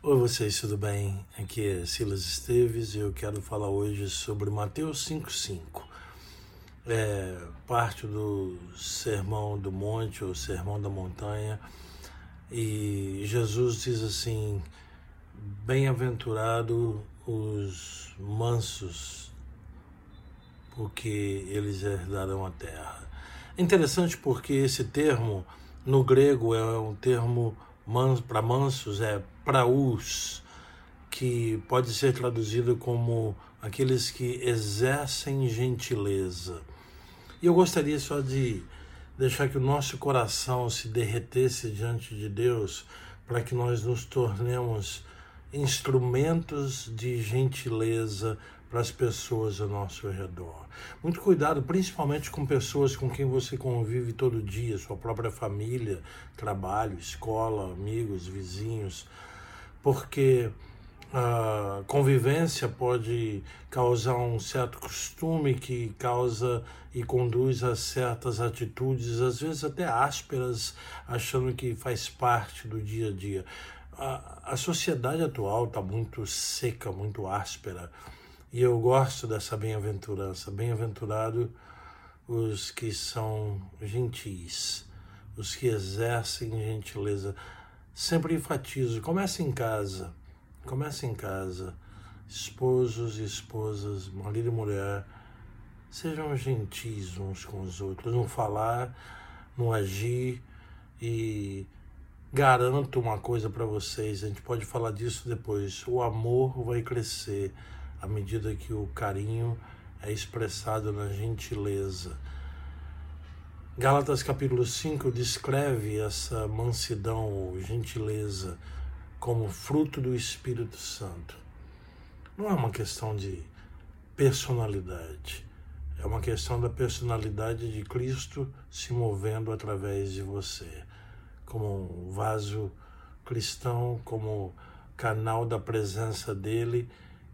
Oi vocês, tudo bem? Aqui é Silas Esteves e eu quero falar hoje sobre Mateus 5,5. É parte do Sermão do Monte ou Sermão da Montanha e Jesus diz assim: Bem-aventurado os mansos, porque eles herdarão a terra. É interessante porque esse termo no grego é um termo para mansos é praus, que pode ser traduzido como aqueles que exercem gentileza. E eu gostaria só de deixar que o nosso coração se derretesse diante de Deus para que nós nos tornemos instrumentos de gentileza para as pessoas ao nosso redor. Muito cuidado, principalmente com pessoas com quem você convive todo dia, sua própria família, trabalho, escola, amigos, vizinhos, porque a convivência pode causar um certo costume que causa e conduz a certas atitudes, às vezes até ásperas, achando que faz parte do dia a dia. A, a sociedade atual está muito seca, muito áspera e eu gosto dessa bem-aventurança. Bem-aventurado os que são gentis, os que exercem gentileza. Sempre enfatizo, comece em casa, comece em casa. Esposos e esposas, marido e mulher, sejam gentis uns com os outros, no falar, no agir e garanto uma coisa para vocês, a gente pode falar disso depois. O amor vai crescer à medida que o carinho é expressado na gentileza. Gálatas capítulo 5 descreve essa mansidão ou gentileza como fruto do Espírito Santo. Não é uma questão de personalidade, é uma questão da personalidade de Cristo se movendo através de você, como um vaso cristão, como canal da presença dele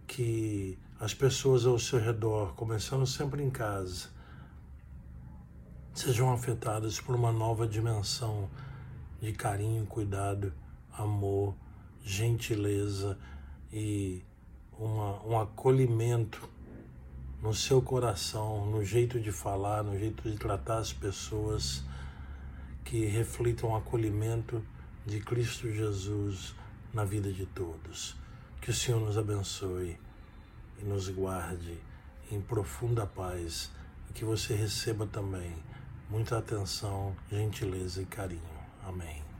que as pessoas ao seu redor, começando sempre em casa, sejam afetadas por uma nova dimensão de carinho, cuidado, amor, gentileza e uma, um acolhimento no seu coração, no jeito de falar, no jeito de tratar as pessoas, que reflitam o acolhimento de Cristo Jesus na vida de todos. Que o Senhor nos abençoe e nos guarde em profunda paz e que você receba também muita atenção, gentileza e carinho. Amém.